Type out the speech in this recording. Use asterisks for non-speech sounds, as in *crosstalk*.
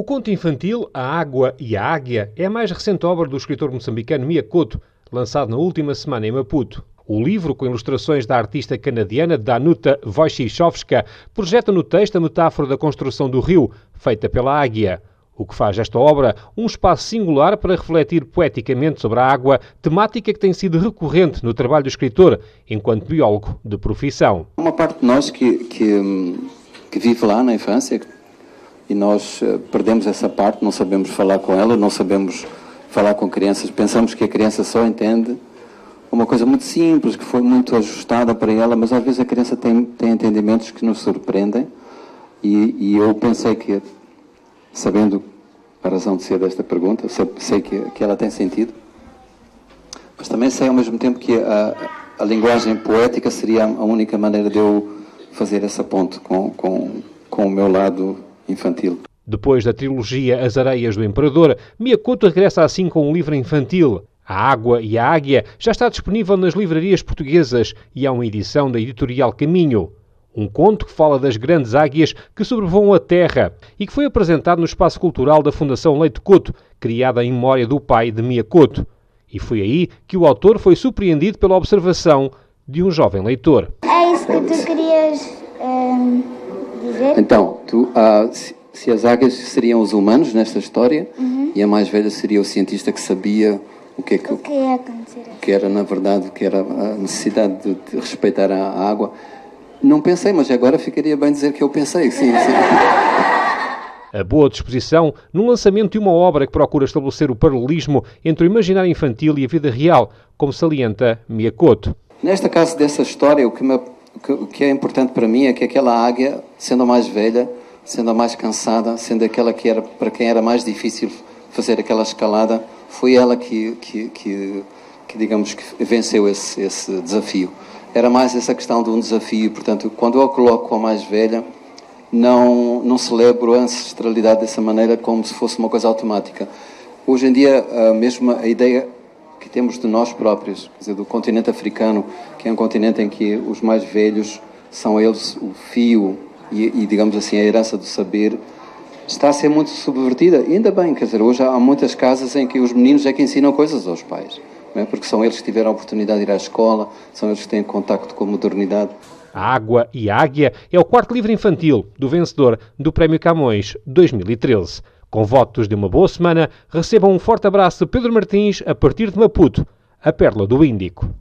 O conto infantil A Água e a Águia é a mais recente obra do escritor moçambicano Mia Couto, lançado na última semana em Maputo. O livro, com ilustrações da artista canadiana Danuta Wojciechowska, projeta no texto a metáfora da construção do rio, feita pela águia. O que faz esta obra um espaço singular para refletir poeticamente sobre a água, temática que tem sido recorrente no trabalho do escritor, enquanto biólogo de profissão. Uma parte de nós que, que, que vive lá na infância, e nós eh, perdemos essa parte, não sabemos falar com ela, não sabemos falar com crianças, pensamos que a criança só entende uma coisa muito simples, que foi muito ajustada para ela, mas às vezes a criança tem, tem entendimentos que nos surpreendem. E, e eu pensei que, sabendo a razão de ser desta pergunta, sei que, que ela tem sentido, mas também sei ao mesmo tempo que a, a linguagem poética seria a única maneira de eu fazer essa ponte com, com, com o meu lado infantil. Depois da trilogia As Areias do Imperador, Miyakoto regressa assim com um livro infantil. A Água e a Águia já está disponível nas livrarias portuguesas e há uma edição da editorial Caminho. Um conto que fala das grandes águias que sobrevoam a Terra e que foi apresentado no Espaço Cultural da Fundação Leite Couto, criada em memória do pai de Miyakoto. E foi aí que o autor foi surpreendido pela observação de um jovem leitor. É isso que tu querias? Então, tu, ah, se, se, as águias seriam os humanos nesta história uhum. e a mais velha seria o cientista que sabia o que, é que, o que, é acontecer. que era, na verdade, o que era a necessidade de, de, respeitar a água. Não pensei, mas agora ficaria bem dizer que eu pensei, sim, sim. *laughs* A boa disposição no lançamento de uma obra que procura estabelecer o paralelismo entre o imaginário infantil e a vida real, como salienta Miyakoto. Nesta caso dessa história, o que me o que é importante para mim é que aquela águia, sendo a mais velha, sendo a mais cansada, sendo aquela que era para quem era mais difícil fazer aquela escalada, foi ela que, que, que, que digamos, que venceu esse, esse desafio. Era mais essa questão de um desafio, portanto, quando eu coloco a mais velha, não, não celebro a ancestralidade dessa maneira como se fosse uma coisa automática. Hoje em dia, mesmo a ideia que temos de nós próprios, quer dizer, do continente africano, que é um continente em que os mais velhos são eles o fio e, e digamos assim, a herança do saber, está a ser muito subvertida. E ainda bem, quer dizer, hoje há muitas casas em que os meninos é que ensinam coisas aos pais, é? porque são eles que tiveram a oportunidade de ir à escola, são eles que têm contacto com a modernidade. A Água e a Águia é o quarto livro infantil do vencedor do Prémio Camões 2013. Com votos de uma boa semana, recebam um forte abraço de Pedro Martins a partir de Maputo, a Perla do Índico.